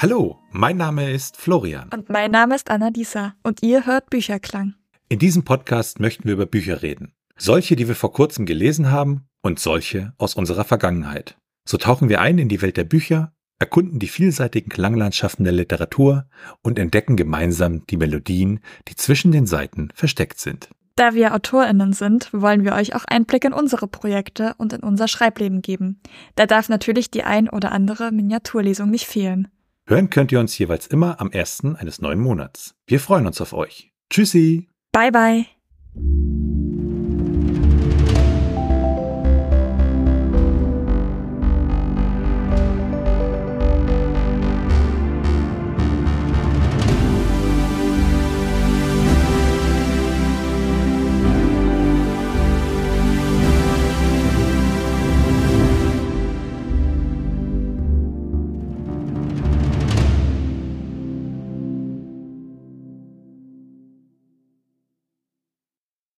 Hallo, mein Name ist Florian. Und mein Name ist Annalisa und ihr hört Bücherklang. In diesem Podcast möchten wir über Bücher reden. Solche, die wir vor kurzem gelesen haben und solche aus unserer Vergangenheit. So tauchen wir ein in die Welt der Bücher, erkunden die vielseitigen Klanglandschaften der Literatur und entdecken gemeinsam die Melodien, die zwischen den Seiten versteckt sind. Da wir AutorInnen sind, wollen wir euch auch Einblick in unsere Projekte und in unser Schreibleben geben. Da darf natürlich die ein oder andere Miniaturlesung nicht fehlen. Hören könnt ihr uns jeweils immer am ersten eines neuen Monats. Wir freuen uns auf euch. Tschüssi. Bye bye.